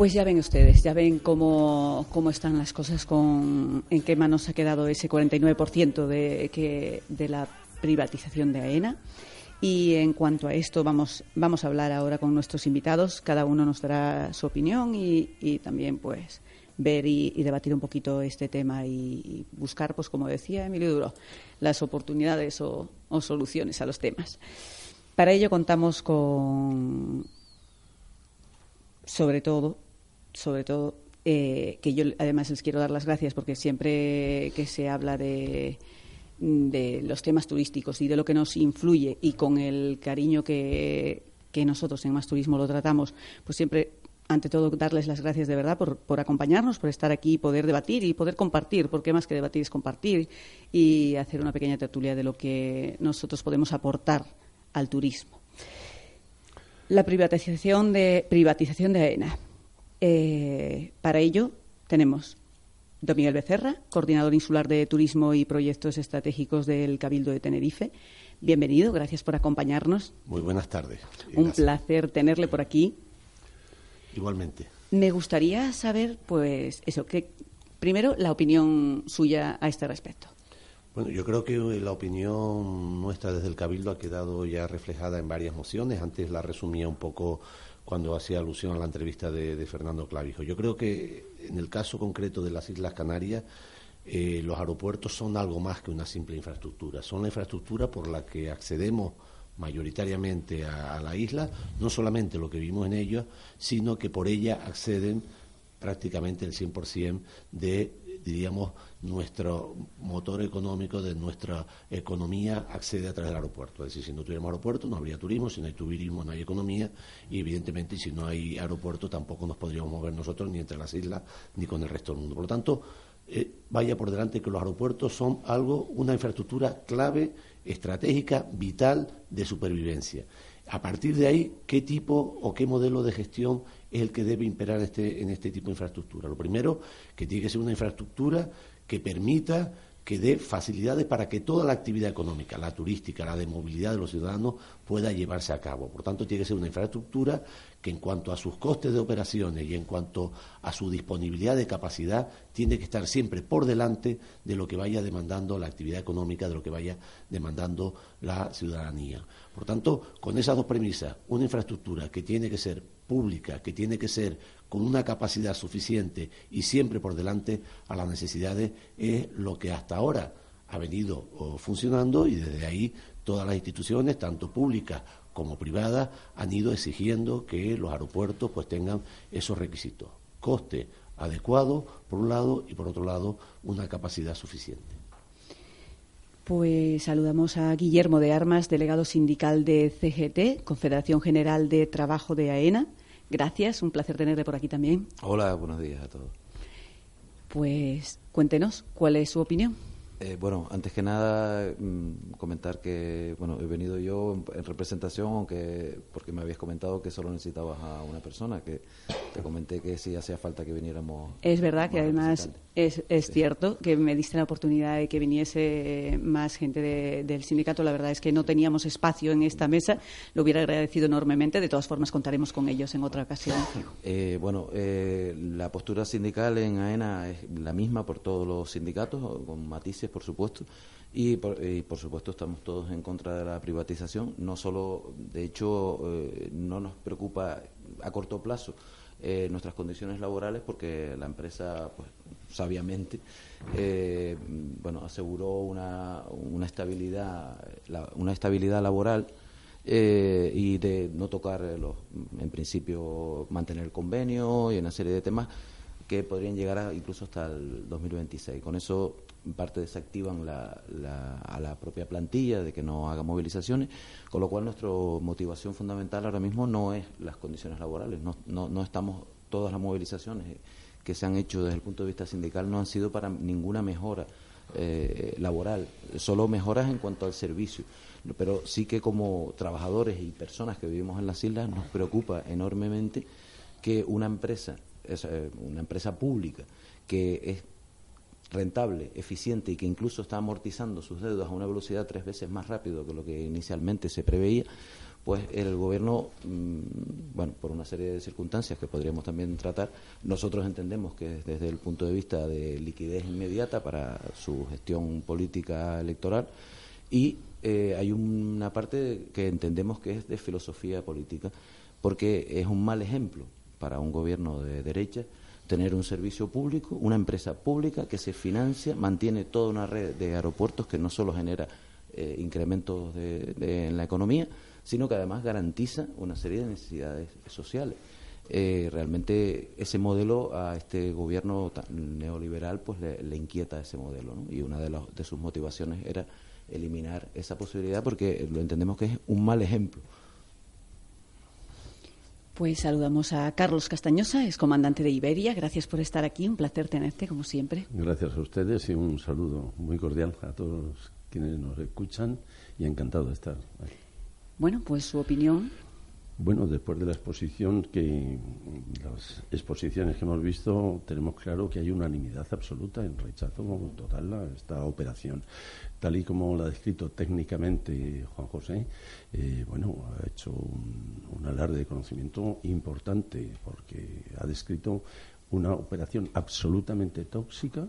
Pues ya ven ustedes, ya ven cómo, cómo están las cosas, con, en qué manos ha quedado ese 49% de, que, de la privatización de AENA. Y en cuanto a esto, vamos, vamos a hablar ahora con nuestros invitados. Cada uno nos dará su opinión y, también, pues, ver y, debatir un poquito este tema y, buscar, pues, como decía Emilio Duro, las oportunidades o soluciones a los temas. Para ello contamos con, sobre todo, sobre todo, eh, que yo además les quiero dar las gracias porque siempre que se habla de, de los temas turísticos y de lo que nos influye y con el cariño que, que nosotros en Más Turismo lo tratamos, pues siempre ante todo, darles las gracias de verdad por, por, acompañarnos, por estar aquí, poder debatir y poder compartir, porque más que debatir es compartir y hacer una pequeña tertulia de lo que nosotros podemos aportar al turismo. La privatización de, privatización de AENA. Eh, para ello tenemos Don Miguel Becerra, coordinador insular de Turismo y Proyectos Estratégicos del Cabildo de Tenerife. Bienvenido, gracias por acompañarnos. Muy buenas tardes. Un placer tenerle por aquí. Igualmente. Me gustaría saber, pues, eso, que primero la opinión suya a este respecto. Bueno, yo creo que la opinión nuestra desde el Cabildo ha quedado ya reflejada en varias mociones. Antes la resumía un poco cuando hacía alusión a la entrevista de, Fernando Clavijo. Yo creo que en el caso concreto de las Islas Canarias, eh, los aeropuertos son algo más que una simple infraestructura. Son la infraestructura por la que accedemos mayoritariamente a, la isla, no solamente lo que vimos en ella, sino que por ella acceden prácticamente el 100% de diríamos, nuestro motor económico de nuestra economía accede a través del aeropuerto. Es decir, si no tuviéramos aeropuerto no habría turismo, si no hay turismo no hay economía y evidentemente si no hay aeropuerto tampoco nos podríamos mover nosotros ni entre las islas ni con el resto del mundo. Por lo tanto, eh, vaya por delante que los aeropuertos son algo, una infraestructura clave, estratégica, vital de supervivencia. A partir de ahí, ¿qué tipo o qué modelo de gestión es el que debe imperar este, en este tipo de infraestructura? Lo primero, que tiene que ser una infraestructura que permita que dé facilidades para que toda la actividad económica, la turística, la de movilidad de los ciudadanos, pueda llevarse a cabo. Por tanto, tiene que ser una infraestructura que en cuanto a sus costes de operaciones y en cuanto a su disponibilidad de capacidad, tiene que estar siempre por delante de lo que vaya demandando la actividad económica, de lo que vaya demandando la ciudadanía. Por tanto, con esas dos premisas, una infraestructura que tiene que ser pública, que tiene que ser con una capacidad suficiente y siempre por delante a las necesidades, es lo que hasta ahora ha venido funcionando y desde ahí todas las instituciones, tanto públicas como privadas, han ido exigiendo que los aeropuertos pues tengan esos requisitos. Coste adecuado, por un lado, y por otro lado, una capacidad suficiente. Pues saludamos a Guillermo de Armas, delegado sindical de CGT, Confederación General de Trabajo de AENA. Gracias, un placer tenerle por aquí también. Hola, buenos días a todos. Pues cuéntenos, ¿cuál es su opinión? Eh, bueno, antes que nada mm, comentar que bueno he venido yo en, representación, aunque porque me habías comentado que solo necesitabas a una persona, que te comenté que sí hacía falta que viniéramos. Es verdad que además es, es cierto que me diste la oportunidad de que viniese más gente del sindicato. La verdad es que no teníamos espacio en esta mesa. Lo hubiera agradecido enormemente. De todas formas, contaremos con ellos en otra ocasión. Eh, bueno, eh, la postura sindical en AENA es la misma por todos los sindicatos, con matices, por supuesto. Y por, por, supuesto estamos todos en contra de la privatización. No solo, de hecho, eh, no nos preocupa a corto plazo nuestras condiciones laborales porque la empresa pues, sabiamente, eh, bueno, aseguró una, una estabilidad, una estabilidad laboral eh, y de no tocar los, en principio mantener el convenio y una serie de temas que podrían llegar incluso hasta el 2026. Con eso, en parte desactivan la, a la propia plantilla de que no haga movilizaciones, con lo cual nuestra motivación fundamental ahora mismo no es las condiciones laborales, no, estamos todas las movilizaciones que se han hecho desde el punto de vista sindical no han sido para ninguna mejora eh, laboral, solo mejoras en cuanto al servicio. Pero sí que como trabajadores y personas que vivimos en las islas nos preocupa enormemente que una empresa eh, una empresa pública que es rentable, eficiente y que incluso está amortizando sus deudas a una velocidad tres veces más rápido que lo que inicialmente se preveía, pues el gobierno, mm, bueno, por una serie de circunstancias que podríamos también tratar, nosotros entendemos que desde el punto de vista de liquidez inmediata para su gestión política electoral y eh, hay una parte que entendemos que es de filosofía política, porque es un mal ejemplo para un gobierno de derecha tener un servicio público, una empresa pública que se financia, mantiene toda una red de aeropuertos que no solo genera eh, incrementos en la economía, sino que además garantiza una serie de necesidades sociales. Eh, realmente ese modelo a este gobierno neoliberal pues le, inquieta ese modelo y una de, de sus motivaciones era eliminar esa posibilidad porque lo entendemos que es un mal ejemplo pues saludamos a Carlos Castañosa, es comandante de Iberia. Gracias por estar aquí, un placer tenerte como siempre. Gracias a ustedes y un saludo muy cordial a todos quienes nos escuchan y encantado de estar aquí. Bueno, pues su opinión. Bueno, después de la exposición, que las exposiciones que hemos visto, tenemos claro que hay unanimidad absoluta en rechazo total a esta operación. Tal y como lo ha descrito técnicamente Juan José, eh, bueno, ha hecho un, un alarde de conocimiento importante porque ha descrito una operación absolutamente tóxica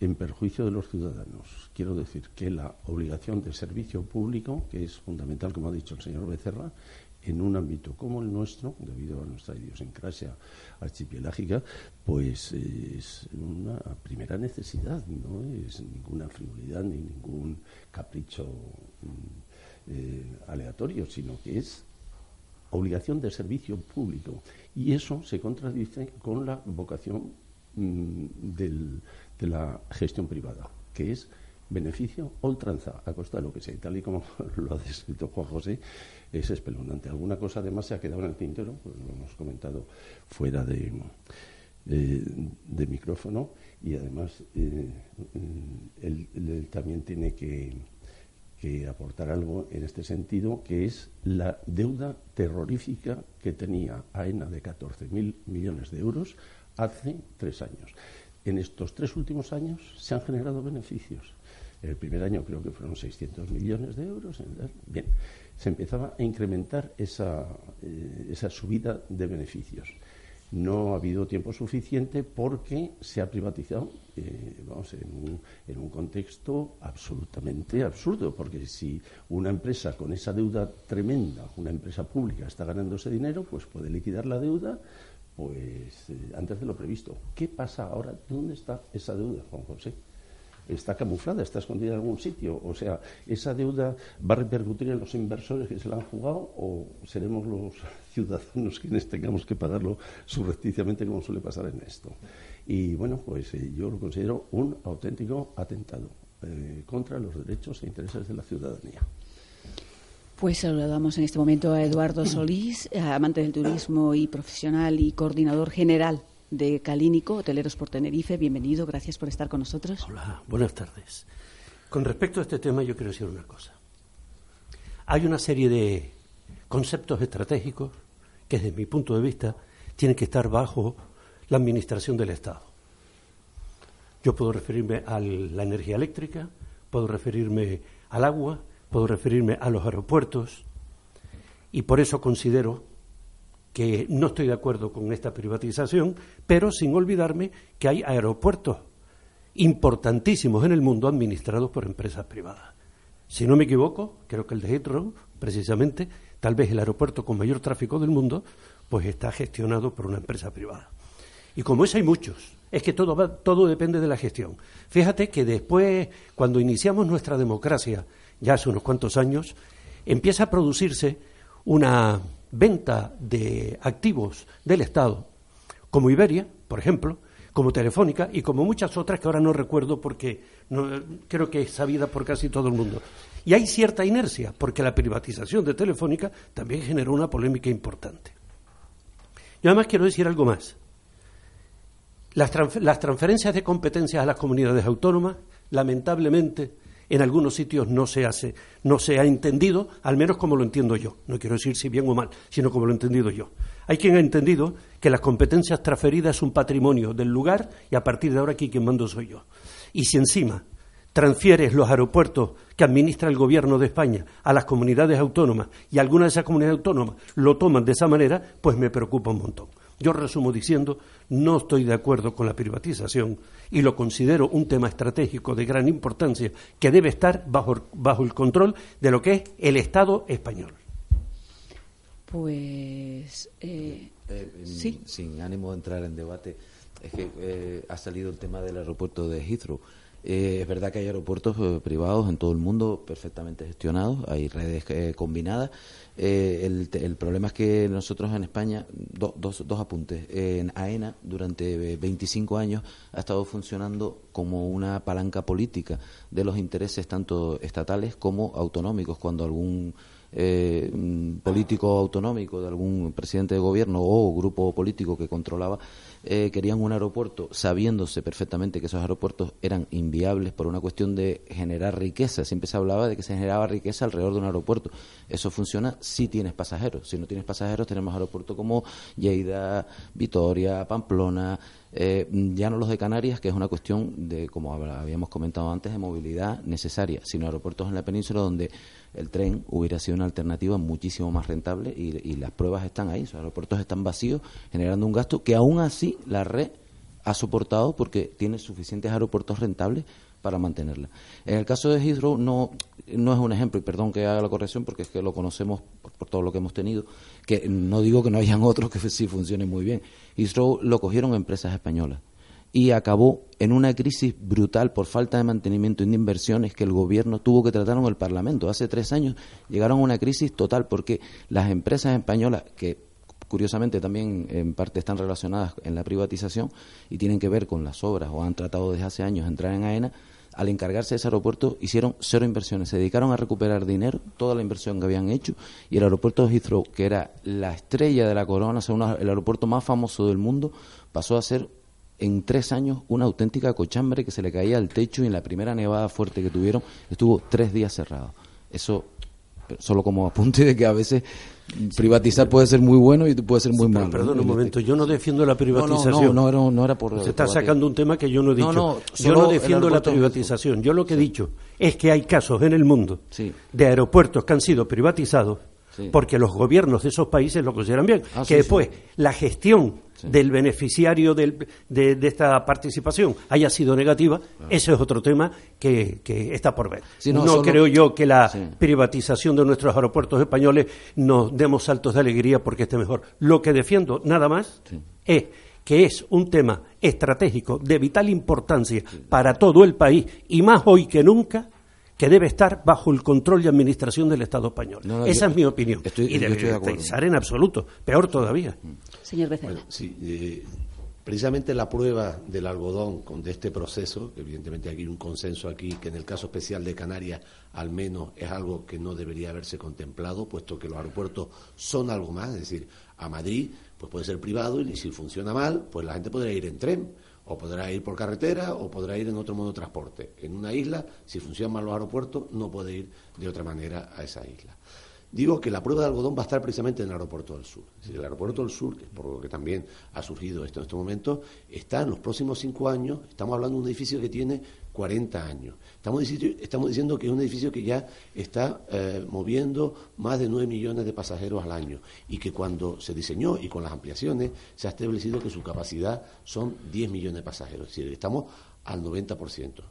en perjuicio de los ciudadanos. Quiero decir que la obligación de servicio público, que es fundamental, como ha dicho el señor Becerra, en un ámbito como el nuestro, debido a nuestra idiosincrasia archipelágica, pues es una primera necesidad, no es ninguna frivolidad ni ningún capricho mm, eh, aleatorio, sino que es obligación de servicio público. Y eso se contradice con la vocación mm, de la gestión privada, que es beneficio ultranza a costa de lo que sea. Y tal y como lo ha descrito Juan José, es espeluznante. Alguna cosa además se ha quedado en el tintero, pues lo hemos comentado fuera de, de, micrófono, y además eh, él, también tiene que, que aportar algo en este sentido, que es la deuda terrorífica que tenía AENA de 14.000 millones de euros hace tres años. En estos tres últimos años se han generado beneficios. El primer año creo que fueron 600 millones de euros. Bien, se empezaba a incrementar esa, eh, esa subida de beneficios. No ha habido tiempo suficiente porque se ha privatizado, eh, vamos, en un, en un contexto absolutamente absurdo, porque si una empresa con esa deuda tremenda, una empresa pública, está ganando ese dinero, pues puede liquidar la deuda pues eh, antes de lo previsto. ¿Qué pasa ahora? ¿Dónde está esa deuda, Juan José? Está camuflada, está escondida en algún sitio. O sea, ¿esa deuda va a repercutir en los inversores que se la han jugado o seremos los ciudadanos quienes tengamos que pagarlo subrepticiamente como suele pasar en esto? Y bueno, pues eh, yo lo considero un auténtico atentado eh, contra los derechos e intereses de la ciudadanía. Pues saludamos en este momento a Eduardo Solís, amante del turismo y profesional y coordinador general de Calínico, Hoteleros por Tenerife. Bienvenido, gracias por estar con nosotros. Hola, buenas tardes. Con respecto a este tema, yo quiero decir una cosa. Hay una serie de conceptos estratégicos que, desde mi punto de vista, tienen que estar bajo la administración del Estado. Yo puedo referirme a la energía eléctrica, puedo referirme al agua, puedo referirme a los aeropuertos, y por eso considero que no estoy de acuerdo con esta privatización, pero sin olvidarme que hay aeropuertos importantísimos en el mundo administrados por empresas privadas. Si no me equivoco, creo que el de Heathrow, precisamente, tal vez el aeropuerto con mayor tráfico del mundo, pues está gestionado por una empresa privada. Y como ese hay muchos, es que todo, todo depende de la gestión. Fíjate que después, cuando iniciamos nuestra democracia, ya hace unos cuantos años, empieza a producirse una venta de activos del Estado, como Iberia, por ejemplo, como Telefónica y como muchas otras que ahora no recuerdo porque creo que es sabida por casi todo el mundo. Y hay cierta inercia, porque la privatización de Telefónica también generó una polémica importante. Yo además quiero decir algo más. Las, transferencias de competencias a las comunidades autónomas, lamentablemente, en algunos sitios no se hace, no se ha entendido, al menos como lo entiendo yo. No quiero decir si bien o mal, sino como lo he entendido yo. Hay quien ha entendido que las competencias transferidas es un patrimonio del lugar y a partir de ahora aquí quien mando soy yo. Y si encima transfieres los aeropuertos que administra el gobierno de España a las comunidades autónomas y algunas de esas comunidades autónomas lo toman de esa manera, pues me preocupa un montón. Yo resumo diciendo, no estoy de acuerdo con la privatización y lo considero un tema estratégico de gran importancia que debe estar bajo, bajo el control de lo que es el Estado español. Pues eh, eh, sin ánimo de entrar en debate, es que eh, ha salido el tema del aeropuerto de Heathrow. Es verdad que hay aeropuertos privados en todo el mundo perfectamente gestionados, hay redes combinadas eh, el, problema es que nosotros en España, dos, dos apuntes, en AENA durante 25 años ha estado funcionando como una palanca política de los intereses tanto estatales como autonómicos. Cuando algún eh, político autonómico de algún presidente de gobierno o grupo político que controlaba eh, querían un aeropuerto sabiéndose perfectamente que esos aeropuertos eran inviables por una cuestión de generar riqueza. Siempre se hablaba de que se generaba riqueza alrededor de un aeropuerto. Eso funciona si tienes pasajeros. Si no tienes pasajeros, tenemos aeropuertos como Lleida, Vitoria, Pamplona, eh, ya no los de Canarias, que es una cuestión de, como habíamos comentado antes, de movilidad necesaria, sino aeropuertos en la península donde el tren hubiera sido una alternativa muchísimo más rentable y, las pruebas están ahí, los aeropuertos están vacíos, generando un gasto que aún así la red ha soportado porque tiene suficientes aeropuertos rentables para mantenerla. En el caso de Heathrow no, no es un ejemplo, y perdón que haga la corrección porque es que lo conocemos por, todo lo que hemos tenido, que no digo que no hayan otros que sí funcionen muy bien. Heathrow lo cogieron empresas españolas y acabó en una crisis brutal por falta de mantenimiento y de inversiones que el gobierno tuvo que tratar en el Parlamento. Hace tres años llegaron a una crisis total porque las empresas españolas, que curiosamente también en parte están relacionadas en la privatización y tienen que ver con las obras o han tratado desde hace años de entrar en AENA, al encargarse de ese aeropuerto hicieron cero inversiones, se dedicaron a recuperar dinero, toda la inversión que habían hecho y el aeropuerto de Heathrow, que era la estrella de la corona, el aeropuerto más famoso del mundo, pasó a ser en tres años una auténtica cochambre que se le caía al techo y en la primera nevada fuerte que tuvieron estuvo tres días cerrado. Eso solo como apunte de que a veces privatizar puede ser muy bueno y puede ser muy malo. Perdón un momento, yo no defiendo la privatización. No, no, no, era por. Se está sacando un tema que yo no he dicho. yo no defiendo la privatización. Yo lo que he dicho es que hay casos en el mundo de aeropuertos que han sido privatizados porque los gobiernos de esos países lo consideran bien. Ah, que después la gestión del beneficiario de, esta participación haya sido negativa, ese es otro tema que, está por ver. no, creo yo que la privatización de nuestros aeropuertos españoles nos demos saltos de alegría porque esté mejor. Lo que defiendo nada más es que es un tema estratégico de vital importancia para todo el país y más hoy que nunca que debe estar bajo el control y administración del Estado español. Esa es mi opinión. y debe estar en absoluto. Peor todavía. Señor Becerra. sí, eh, precisamente la prueba del algodón de este proceso, que evidentemente hay un consenso aquí, que en el caso especial de Canarias al menos es algo que no debería haberse contemplado, puesto que los aeropuertos son algo más, es decir, a Madrid pues puede ser privado y si funciona mal, pues la gente podrá ir en tren o podrá ir por carretera o podrá ir en otro modo de transporte. En una isla, si funcionan mal los aeropuertos, no puede ir de otra manera a esa isla. Digo que la prueba de algodón va a estar precisamente en el aeropuerto del sur. Es el aeropuerto del sur, que por lo que también ha surgido esto en este momento, está en los próximos cinco años, estamos hablando de un edificio que tiene 40 años. Estamos, diciendo que es un edificio que ya está eh, moviendo más de 9 millones de pasajeros al año y que cuando se diseñó y con las ampliaciones se ha establecido que su capacidad son 10 millones de pasajeros. Es decir, estamos al 90%.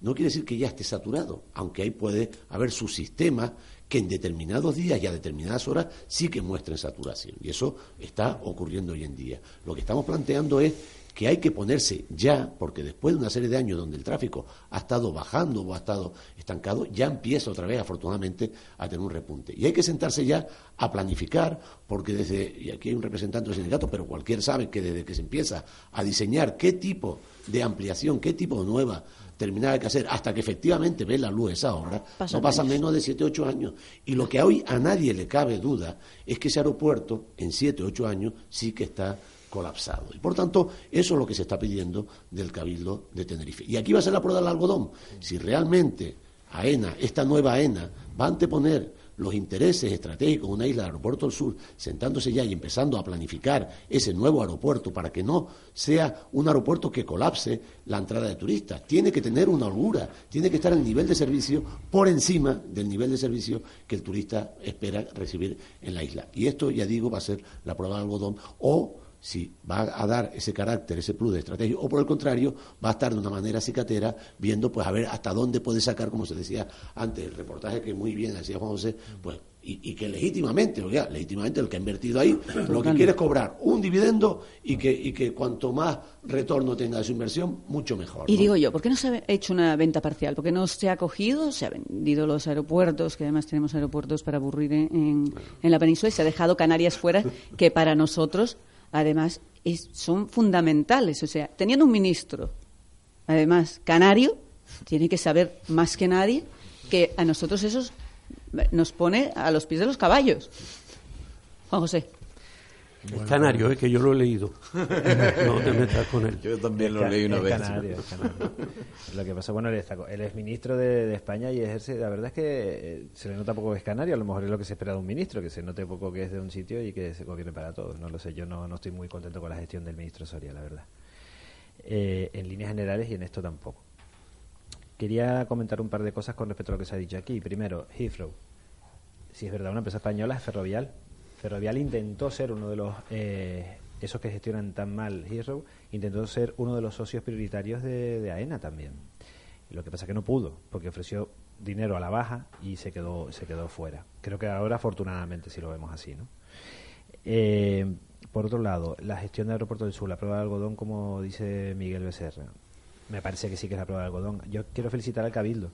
No quiere decir que ya esté saturado, aunque ahí puede haber subsistemas que en determinados días y a determinadas horas sí que muestren saturación. Y eso está ocurriendo hoy en día. Lo que estamos planteando es que hay que ponerse ya, porque después de una serie de años donde el tráfico ha estado bajando o ha estado estancado, ya empieza otra vez, afortunadamente, a tener un repunte. Y hay que sentarse ya a planificar, porque desde, y aquí hay un representante del sindicato, pero cualquier sabe que desde que se empieza a diseñar qué tipo de ampliación, qué tipo de nueva terminada hay que hacer, hasta que efectivamente ve la luz esa obra, no pasa menos de 7, 8 años. Y lo que hoy a nadie le cabe duda es que ese aeropuerto, en 7, 8 años, sí que está colapsado. Y por tanto, eso es lo que se está pidiendo del Cabildo de Tenerife. Y aquí va a ser la prueba del algodón. Si realmente AENA, esta nueva AENA, va a anteponer los intereses estratégicos de una isla del aeropuerto del sur, sentándose ya y empezando a planificar ese nuevo aeropuerto para que no sea un aeropuerto que colapse la entrada de turistas. Tiene que tener una holgura, tiene que estar el nivel de servicio por encima del nivel de servicio que el turista espera recibir en la isla. Y esto, ya digo, va a ser la prueba del algodón o si va a dar ese carácter, ese plus de estrategia, o por el contrario, va a estar de una manera cicatera viendo, pues, a ver hasta dónde puede sacar, como se decía antes, el reportaje que muy bien hacía Juan José, pues, y, que legítimamente, oiga, legítimamente el que ha invertido ahí, lo que quiere es cobrar un dividendo y que, y que cuanto más retorno tenga de su inversión, mucho mejor. Y digo yo, ¿por qué no se ha hecho una venta parcial? ¿Por qué no se ha cogido, se ha vendido los aeropuertos, que además tenemos aeropuertos para aburrir en, en la península, y se ha dejado Canarias fuera, que para nosotros además son fundamentales. O sea, teniendo un ministro, además canario, tiene que saber más que nadie que a nosotros eso nos pone a los pies de los caballos. Juan José. El canario, eh, que yo lo he leído. no te metas con él. Yo también lo leí una vez. Canario, Lo que pasa, bueno, él, él es ministro de, España y ejerce. La verdad es que eh, se le nota poco que es canario. A lo mejor es lo que se espera de un ministro, que se note poco que es de un sitio y que se gobierne para todos. No lo sé. Yo no, no estoy muy contento con la gestión del ministro Soria, la verdad. Eh, en líneas generales y en esto tampoco. Quería comentar un par de cosas con respecto a lo que se ha dicho aquí. Primero, Heathrow. Si es verdad, una empresa española es ferrovial Ferrovial intentó ser uno de los, eh, esos que gestionan tan mal Heathrow, intentó ser uno de los socios prioritarios de, AENA también. Lo que pasa es que no pudo, porque ofreció dinero a la baja y se quedó, se quedó fuera. Creo que ahora, afortunadamente, si lo vemos así, ¿no? Eh, por otro lado, la gestión del aeropuerto del sur, la prueba de algodón, como dice Miguel Becerra, me parece que sí que es la prueba de algodón. Yo quiero felicitar al Cabildo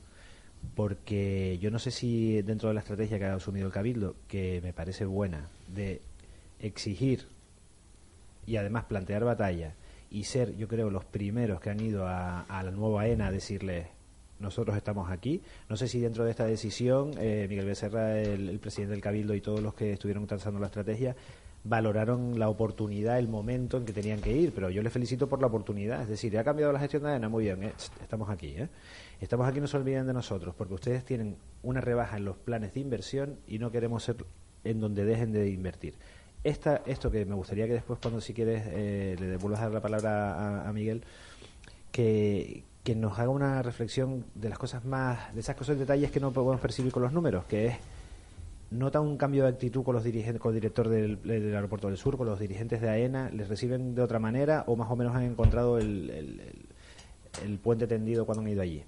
porque yo no sé si dentro de la estrategia que ha asumido el Cabildo, que me parece buena, de exigir y además plantear batalla y ser, yo creo, los primeros que han ido a, la nueva ENA a decirles nosotros estamos aquí. No sé si dentro de esta decisión eh, Miguel Becerra, el, presidente del Cabildo y todos los que estuvieron trazando la estrategia valoraron la oportunidad, el momento en que tenían que ir, pero yo les felicito por la oportunidad. Es decir, ha cambiado la gestión de AENA, muy bien, eh, estamos aquí. ¿eh? Estamos aquí, no se olviden de nosotros, porque ustedes tienen una rebaja en los planes de inversión y no queremos ser en donde dejen de invertir. Esta, esto que me gustaría que después, cuando si quieres, eh, le devuelvas a dar la palabra a, Miguel, que, que nos haga una reflexión de las cosas más, de esas cosas, detalles que no podemos percibir con los números, que es nota un cambio de actitud con los dirigentes, con el director del, aeropuerto del sur, con los dirigentes de AENA, les reciben de otra manera o más o menos han encontrado el, el puente tendido cuando han ido allí.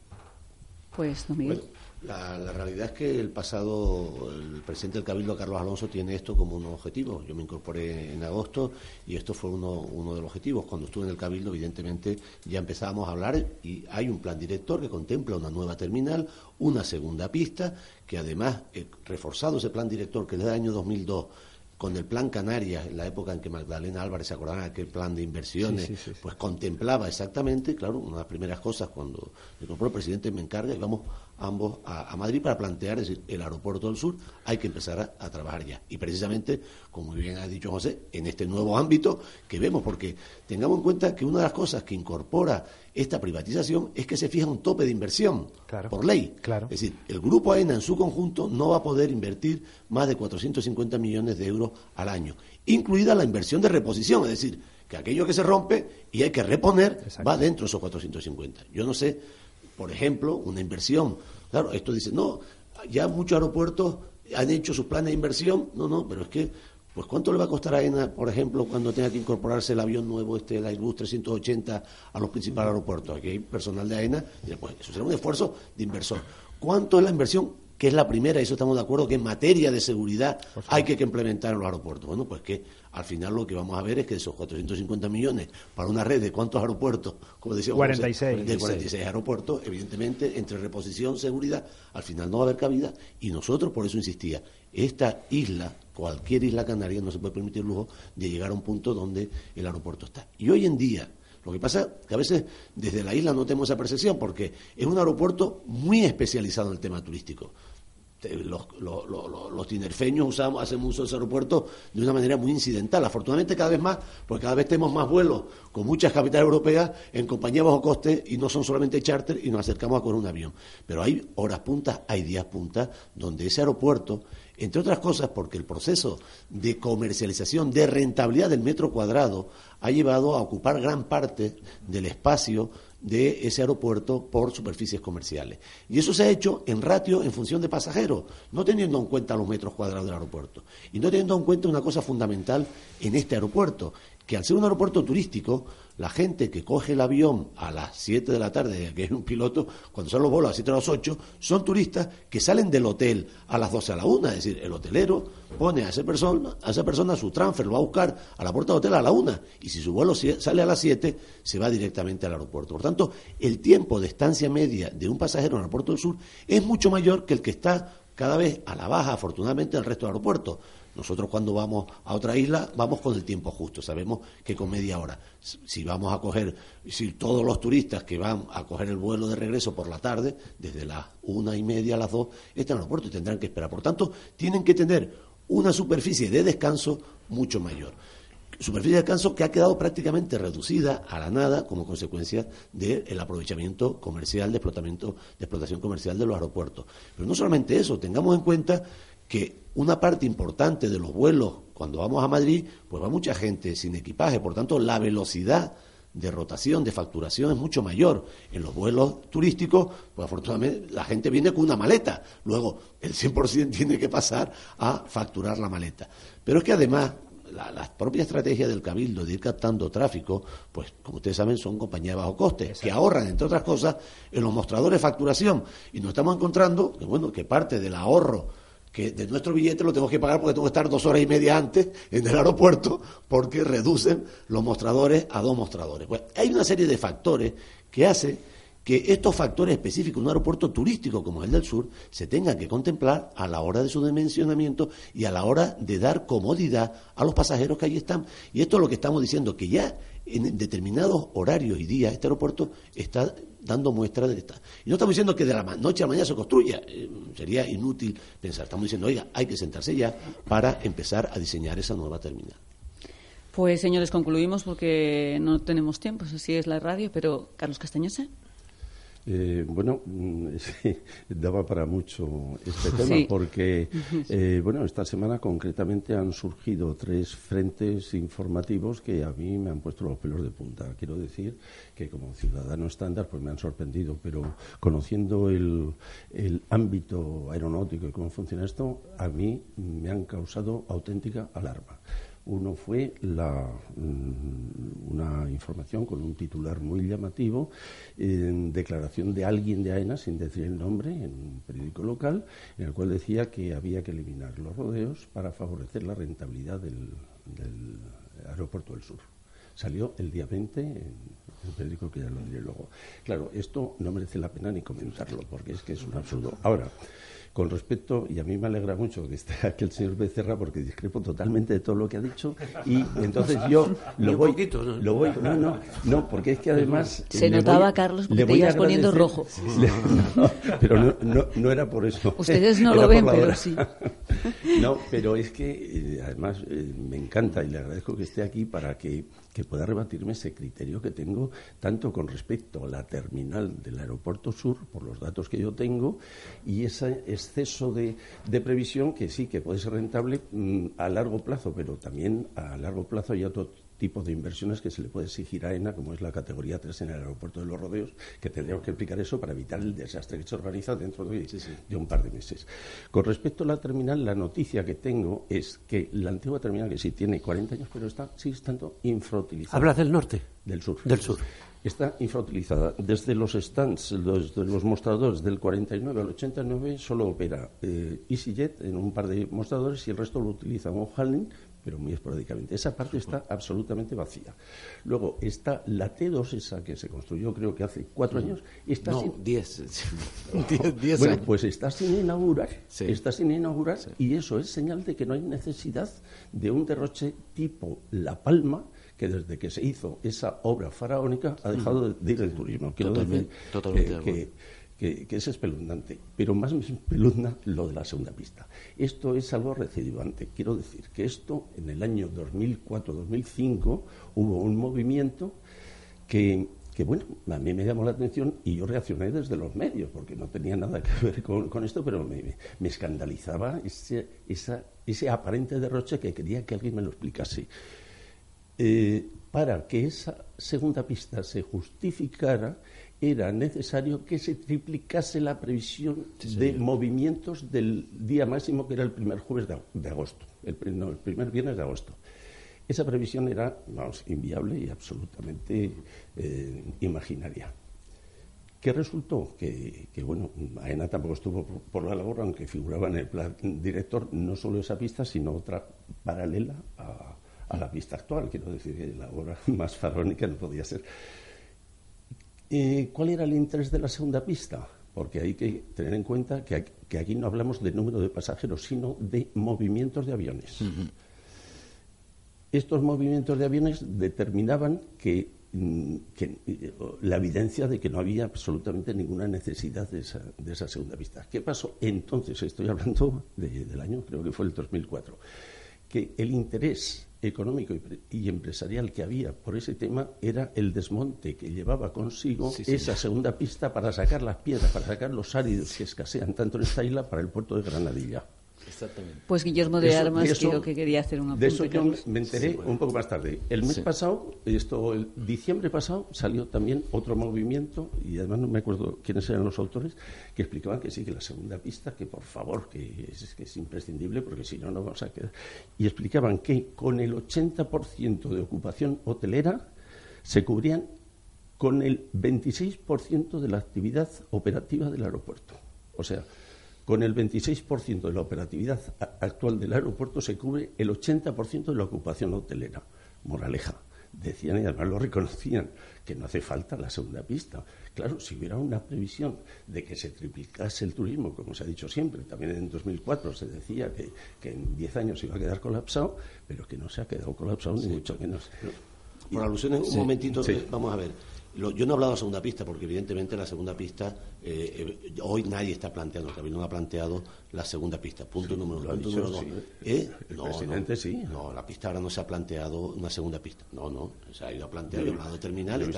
Pues, la, realidad es que el pasado, el presidente del Cabildo, Carlos Alonso, tiene esto como un objetivo. Yo me incorporé en agosto y esto fue uno, uno de los objetivos. Cuando estuve en el Cabildo, evidentemente, ya empezábamos a hablar y hay un plan director que contempla una nueva terminal, una segunda pista, que además, eh, reforzado ese plan director que desde el año 2002 con el plan Canarias, en la época en que Magdalena Álvarez se acordaban de aquel plan de inversiones, pues contemplaba exactamente, claro, una de las primeras cosas cuando el propio presidente me encarga y vamos ambos a, Madrid para plantear, es decir, el aeropuerto del sur, hay que empezar a, trabajar ya. Y precisamente, como muy bien ha dicho José, en este nuevo ámbito que vemos, porque tengamos en cuenta que una de las cosas que incorpora esta privatización es que se fija un tope de inversión por ley. Claro. Es decir, el grupo AENA en su conjunto no va a poder invertir más de 450 millones de euros al año, incluida la inversión de reposición, es decir, que aquello que se rompe y hay que reponer va dentro de esos 450. Yo no sé por ejemplo, una inversión. Claro, esto dice, no, ya muchos aeropuertos han hecho sus planes de inversión. No, no, pero es que, pues ¿cuánto le va a costar a AENA, por ejemplo, cuando tenga que incorporarse el avión nuevo, este, el Airbus 380, a los principales aeropuertos? Aquí hay personal de AENA, y pues eso será un esfuerzo de inversor. ¿Cuánto es la inversión que es la primera, y eso estamos de acuerdo, que en materia de seguridad hay que implementar en los aeropuertos. Bueno, pues que al final lo que vamos a ver es que esos 450 millones para una red de cuántos aeropuertos, como decía 46. de 46 aeropuertos, evidentemente, entre reposición, seguridad, al final no va a haber cabida. Y nosotros, por eso insistía, esta isla, cualquier isla canaria, no se puede permitir el lujo de llegar a un punto donde el aeropuerto está. Y hoy en día, lo que pasa es que a veces desde la isla no tenemos esa percepción porque es un aeropuerto muy especializado en el tema turístico. Los, los, tinerfeños usamos, hacemos uso de ese aeropuerto de una manera muy incidental. Afortunadamente cada vez más, porque cada vez tenemos más vuelos con muchas capitales europeas en compañía bajo coste y no son solamente charter y nos acercamos a con un avión. Pero hay horas puntas, hay días puntas donde ese aeropuerto entre otras cosas porque el proceso de comercialización, de rentabilidad del metro cuadrado, ha llevado a ocupar gran parte del espacio de ese aeropuerto por superficies comerciales. Y eso se ha hecho en ratio en función de pasajeros, no teniendo en cuenta los metros cuadrados del aeropuerto. Y no teniendo en cuenta una cosa fundamental en este aeropuerto, que al ser un aeropuerto turístico, la gente que coge el avión a las 7 de la tarde, que es un piloto, cuando son los vuelos a las 7 a las 8, son turistas que salen del hotel a las 12 a la 1. Es decir, el hotelero pone a esa persona, a esa persona su transfer, lo va a buscar a la puerta del hotel a la 1. Y si su vuelo sale a las 7, se va directamente al aeropuerto. Por tanto, el tiempo de estancia media de un pasajero en el aeropuerto del sur es mucho mayor que el que está cada vez a la baja, afortunadamente, el resto del aeropuerto. Nosotros cuando vamos a otra isla vamos con el tiempo justo, sabemos que con media hora. Si vamos a coger, si todos los turistas que van a coger el vuelo de regreso por la tarde, desde las una y media a las dos, están en el aeropuerto y tendrán que esperar. Por tanto, tienen que tener una superficie de descanso mucho mayor. Superficie de descanso que ha quedado prácticamente reducida a la nada como consecuencia del aprovechamiento comercial, de, explotamiento, de explotación comercial de los aeropuertos. Pero no solamente eso, tengamos en cuenta que una parte importante de los vuelos cuando vamos a Madrid, pues va mucha gente sin equipaje, por tanto la velocidad de rotación, de facturación es mucho mayor. En los vuelos turísticos, pues afortunadamente la gente viene con una maleta, luego el 100% tiene que pasar a facturar la maleta. Pero es que además la, propia estrategia del Cabildo de ir captando tráfico, pues como ustedes saben son compañías de bajo coste, que ahorran, entre otras cosas, en los mostradores de facturación. Y nos estamos encontrando que, bueno, que parte del ahorro que de nuestro billete lo tengo que pagar porque tengo que estar dos horas y media antes en el aeropuerto porque reducen los mostradores a dos mostradores. Pues hay una serie de factores que hacen que estos factores específicos en un aeropuerto turístico como el del sur se tengan que contemplar a la hora de su dimensionamiento y a la hora de dar comodidad a los pasajeros que allí están. Y esto es lo que estamos diciendo, que ya en determinados horarios y días este aeropuerto está dando muestras de esta. Y no estamos diciendo que de la noche a la mañana se construya, eh, sería inútil pensar. Estamos diciendo, oiga, hay que sentarse ya para empezar a diseñar esa nueva terminal. Pues señores, concluimos porque no tenemos tiempo, así es la radio, pero Carlos Castañosa. Eh, bueno, mm, daba para mucho este tema porque, eh, bueno, esta semana concretamente han surgido tres frentes informativos que a mí me han puesto los pelos de punta. Quiero decir que como ciudadano estándar pues me han sorprendido, pero conociendo el, el ámbito aeronáutico y cómo funciona esto, a mí me han causado auténtica alarma. Uno fue la, mm, una información con un titular muy llamativo, en declaración de alguien de AENA, sin decir el nombre, en un periódico local, en el cual decía que había que eliminar los rodeos para favorecer la rentabilidad del, aeropuerto del sur. Salió el día 20 en el periódico que ya lo diré luego. Claro, esto no merece la pena ni comentarlo, porque es que es un absurdo. Ahora, con respecto, y a mí me alegra mucho que esté aquí el señor Becerra porque discrepo totalmente de todo lo que ha dicho y entonces yo lo voy, ¿no? lo voy, no, no, no, porque es que además se notaba Carlos porque te ibas poniendo rojo, pero no, no, no, era por eso. Ustedes no lo ven, pero sí. no, pero es que eh, además eh, me encanta y le agradezco que esté aquí para que que pueda rebatirme ese criterio que tengo tanto con respecto a la terminal del aeropuerto sur, por los datos que yo tengo, y ese exceso de, previsión que sí, que puede ser rentable mm, a largo plazo, pero también a largo plazo hay otro tipo de inversiones que se le puede exigir a ENA, como es la categoría 3 en el aeropuerto de los rodeos, que tendríamos que explicar eso para evitar el desastre que se organiza dentro de, de, un par de meses. Con respecto a la terminal, la noticia que tengo es que la antigua terminal, que sí tiene 40 años, pero está, sigue estando infrautilizada. ¿Hablas del norte? Del sur. Del sur. está infrautilizada. Desde los stands, desde los mostradores del 49 al 89 solo opera eh, EasyJet en un par de mostradores y el resto lo utiliza O'Halling pero muy esporádicamente. Esa parte está absolutamente vacía. Luego está la T2, esa que se construyó creo que hace cuatro años. Está no, sin... diez. diez, bueno, pues está sin inaugurar, está sin inaugurar y eso es señal de que no hay necesidad de un derroche tipo La Palma, que desde que se hizo esa obra faraónica ha dejado de ir el turismo. Quiero totalmente, decir totalmente que, que, es espeluznante, pero más me espeluznante lo de la segunda pista. Esto es algo recidivante. Quiero decir que esto, en el año 2004-2005, hubo un movimiento que, que, bueno, a mí me llamó la atención y yo reaccioné desde los medios, porque no tenía nada que ver con, esto, pero me, me escandalizaba ese, esa, ese aparente derroche que quería que alguien me lo explicase. Eh, para que esa segunda pista se justificara, era necesario que se triplicase la previsión de movimientos del día máximo, que era el primer jueves de, agosto, el, primer viernes de agosto. Esa previsión era, vamos, inviable y absolutamente eh, imaginaria. ¿Qué resultó? Que, bueno, AENA tampoco estuvo por, la labor, aunque figuraba en el plan director no solo esa pista, sino otra paralela a, a la pista actual. Quiero decir que la obra más faraónica no podía ser. ¿Cuál era el interés de la segunda pista? Porque hay que tener en cuenta que, aquí no hablamos de número de pasajeros, sino de movimientos de aviones. Estos movimientos de aviones determinaban que, mm, la evidencia de que no había absolutamente ninguna necesidad de esa, segunda pista. ¿Qué pasó? Entonces, estoy hablando del año, creo que fue el 2004, que el interés económico y, empresarial que había por ese tema era el desmonte que llevaba consigo esa segunda pista para sacar las piedras, para sacar los áridos que escasean tanto en esta isla para el puerto de Granadilla. Exactamente. Pues Guillermo de Armas creo que quería hacer una De eso yo me enteré un poco más tarde. El mes pasado, esto, el diciembre pasado, salió también otro movimiento, y además no me acuerdo quiénes eran los autores, que explicaban que sí, que la segunda pista, que por favor, que es, que es imprescindible, porque si no, no vamos a quedar. Y explicaban que con el 80% de ocupación hotelera se cubrían con el 26% de la actividad operativa del aeropuerto. O sea, con el 26% de la operatividad actual del aeropuerto se cubre el 80% de la ocupación hotelera. Moraleja. Decían y además lo reconocían que no hace falta la segunda pista. Claro, si hubiera una previsión de que se triplicase el turismo, como se ha dicho siempre, también en 2004 se decía que, en 10 años iba a quedar colapsado, pero que no se ha quedado colapsado ni mucho menos. Por alusiones, un momentito, vamos a ver yo no he hablado de segunda pista porque evidentemente la segunda pista eh, eh, hoy nadie está planteando, el no ha planteado la segunda pista. Punto número uno. Punto número dos. ¿Eh? El presidente sí. No, la pista ahora no se ha planteado una segunda pista. No, no. Se ha ido a plantear, hablado de terminal.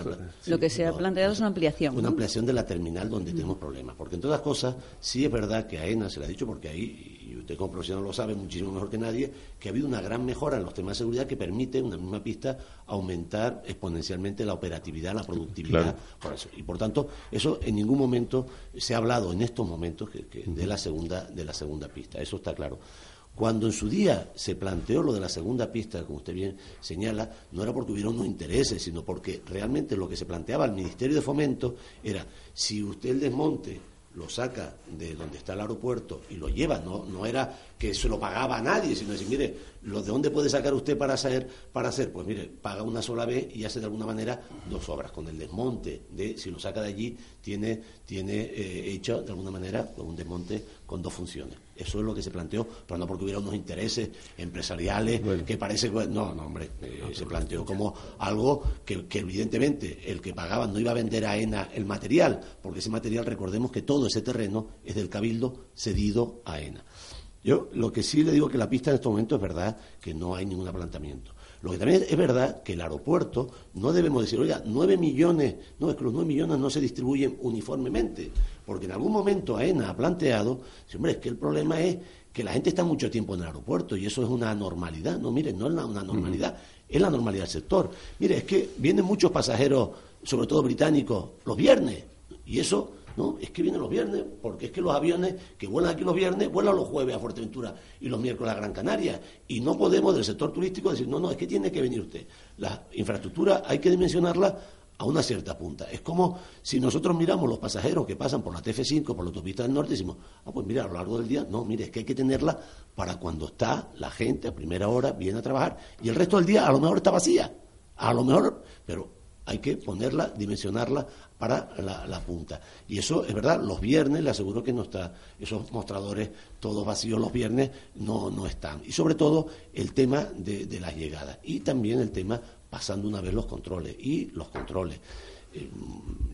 Lo que se ha planteado es una ampliación. Una ampliación de la terminal donde tenemos problemas. Porque en todas cosas, sí es verdad que a ENA se le ha dicho, porque ahí usted como profesional lo sabe muchísimo mejor que nadie, que ha habido una gran mejora en los temas de seguridad que permite una misma pista aumentar exponencialmente la operatividad, la productividad. Por eso. Y por tanto, eso en ningún momento se ha hablado en estos momentos de la segunda de la segunda pista. Eso está claro. Cuando en su día se planteó lo de la segunda pista, como usted bien señala, no era porque hubiera unos intereses, sino porque realmente lo que se planteaba al Ministerio de Fomento era si usted el desmonte lo saca de donde está el aeropuerto y lo lleva, no, no era que se lo pagaba a nadie, sino decir, mire, ¿lo ¿de dónde puede sacar usted para hacer? Para hacer? Pues mire, paga una sola vez y hace de alguna manera dos obras. Con el desmonte, de si lo saca de allí, tiene, tiene eh, hecho de alguna manera un desmonte con dos funciones. Eso es lo que se planteó, pero no porque hubiera unos intereses empresariales que parece que... No, no, hombre, eh, se planteó como algo que, que, evidentemente el que pagaba no iba a vender a ENA el material, porque ese material, recordemos que todo ese terreno es del cabildo cedido a ENA. Yo lo que sí le digo que la pista en este momento es verdad que no hay ningún aplantamiento. Lo que también es verdad que el aeropuerto no debemos decir, oiga, nueve millones, no, es que los nueve millones no se distribuyen uniformemente, porque en algún momento AENA ha planteado, hombre, es que el problema es que la gente está mucho tiempo en el aeropuerto y eso es una normalidad. No, miren, no es una normalidad, es la normalidad del sector. Mire, es que vienen muchos pasajeros, sobre todo británicos, los viernes, y eso no, es que vienen los viernes, porque es que los aviones que vuelan aquí los viernes, vuelan los jueves a Fuerteventura y los miércoles a Gran Canaria. Y no podemos del sector turístico decir, no, no, es que tiene que venir usted. La infraestructura hay que dimensionarla a una cierta punta. Es como si nosotros miramos los pasajeros que pasan por la TF5, por la autopista del norte, y decimos, ah, pues mira, a lo largo del día, no, mire, es que hay que tenerla para cuando está la gente a primera hora, viene a trabajar, y el resto del día a lo mejor está vacía, a lo mejor, pero hay que ponerla, dimensionarla para la, punta. Y eso es verdad, los viernes le aseguro que no esos mostradores todos vacíos los viernes no, no están. Y sobre todo el tema de las llegadas y también el tema pasando una vez los controles y los controles. Eh,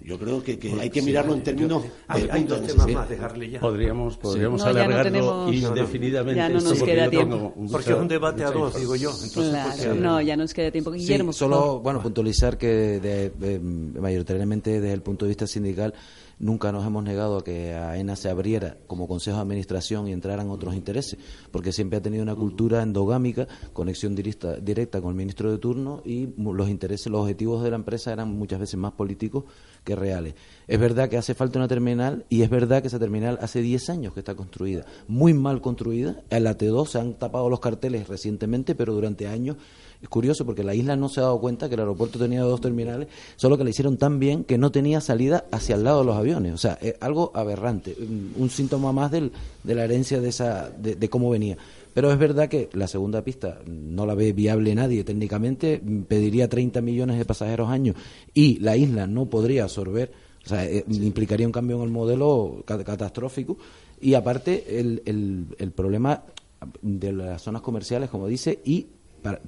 yo creo que, hay que mirarlo en términos. hay, dos temas más, dejarle ya. Podríamos, podríamos alargarlo indefinidamente. Ya no nos queda tiempo. Porque es un debate a dos, digo yo. no, ya no nos queda tiempo. Guillermo. solo, bueno, puntualizar que de, mayoritariamente desde el punto de vista sindical Nunca nos hemos negado a que AENA se abriera como consejo de administración y entraran otros intereses, porque siempre ha tenido una cultura endogámica, conexión directa, directa con el ministro de turno y los intereses, los objetivos de la empresa eran muchas veces más políticos que reales. Es verdad que hace falta una terminal y es verdad que esa terminal hace 10 años que está construida, muy mal construida. En la T2 se han tapado los carteles recientemente, pero durante años es curioso porque la isla no se ha dado cuenta que el aeropuerto tenía dos terminales, solo que le hicieron tan bien que no tenía salida hacia el lado de los aviones. O sea, es algo aberrante, un, síntoma más del, de la herencia de, esa, de, cómo venía. Pero es verdad que la segunda pista no la ve viable nadie técnicamente, pediría 30 millones de pasajeros año y la isla no podría absorber, o sea, eh, implicaría un cambio en el modelo catastrófico. Y aparte, el, el, el problema de las zonas comerciales, como dice, y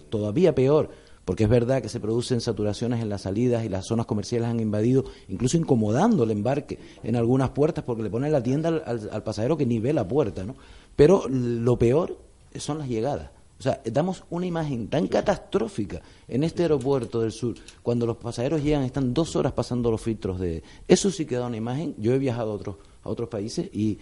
todavía peor, porque es verdad que se producen saturaciones en las salidas y las zonas comerciales han invadido, incluso incomodando el embarque en algunas puertas porque le ponen la tienda al, pasajero que ni ve la puerta, ¿no? Pero lo peor son las llegadas. O sea, damos una imagen tan catastrófica en este aeropuerto del sur, cuando los pasajeros llegan, están dos horas pasando los filtros de... Eso sí que da una imagen. Yo he viajado a otros, a otros países y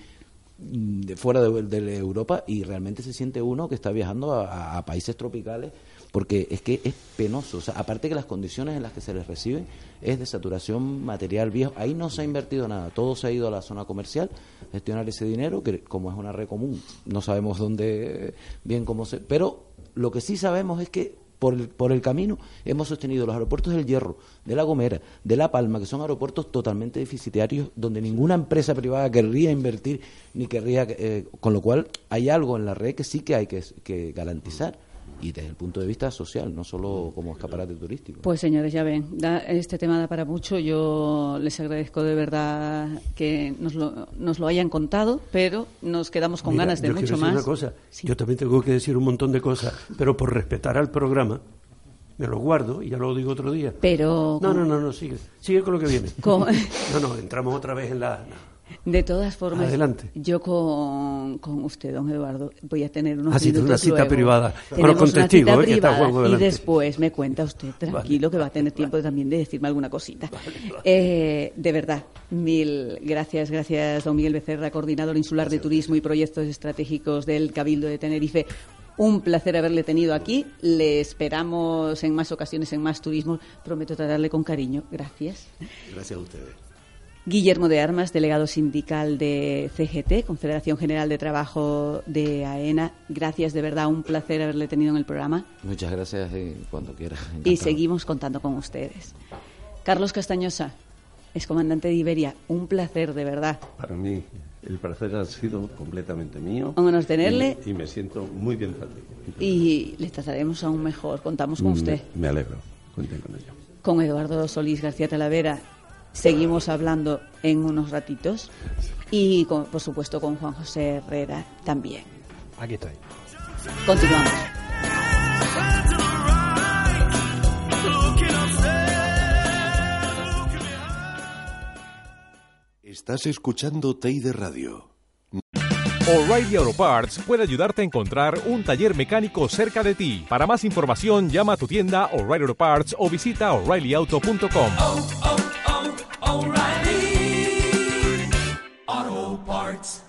de fuera de, Europa y realmente se siente uno que está viajando a, países tropicales porque es que es penoso. O sea, aparte que las condiciones en las que se les recibe es de saturación material viejo. Ahí no se ha invertido nada. Todo se ha ido a la zona comercial, gestionar ese dinero, que como es una red común, no sabemos dónde, bien cómo se... Pero lo que sí sabemos es que por el, por el camino hemos sostenido los aeropuertos del Hierro, de La Gomera, de La Palma, que son aeropuertos totalmente deficitarios, donde ninguna empresa privada querría invertir ni querría, eh, con lo cual hay algo en la red que sí que hay que garantizar y desde el punto de vista social, no solo como escaparate turístico. Pues señores, ya ven, este tema da para mucho. Yo les agradezco de verdad que nos lo, nos lo hayan contado, pero nos quedamos con ganas de mucho más. Una cosa. Yo también tengo que decir un montón de cosas, pero por respetar al programa, me lo guardo y ya lo digo otro día. Pero. No, no, no, no, sigue. Sigue con lo que viene. No, no, entramos otra vez en la. De todas formas, Adelante. yo con, con, usted, don Eduardo, voy a tener unos Así minutos una cita privada. Bueno, con testigo, ¿eh? que está juego Y después me cuenta usted, tranquilo, que va a tener tiempo también de decirme alguna cosita. Eh, de verdad, mil gracias, gracias, don Miguel Becerra, coordinador insular de turismo y proyectos estratégicos del Cabildo de Tenerife. Un placer haberle tenido aquí. Le esperamos en más ocasiones, en más turismo. Prometo tratarle con cariño. Gracias. Gracias a ustedes. Guillermo de Armas, delegado sindical de CGT, Confederación General de Trabajo de AENA. Gracias, de verdad, un placer haberle tenido en el programa. Muchas gracias y cuando quieras. Y seguimos contando con ustedes. Carlos Castañosa, es comandante de Iberia. Un placer, de verdad. Para mí, el placer ha sido completamente mío. Vámonos tenerle. Y, me siento muy bien Y le trataremos aún mejor. Contamos con usted. Me alegro. Cuenten con ello. Con Eduardo Solís García Talavera seguimos hablando en unos ratitos y por supuesto con Juan José Herrera también. Aquí estoy. Continuamos. Estás escuchando Teide Radio. O'Reilly Auto Parts puede ayudarte a encontrar un taller mecánico cerca de ti. Para más información, llama a tu tienda O'Reilly Auto Parts o visita oreillyauto.com. parts.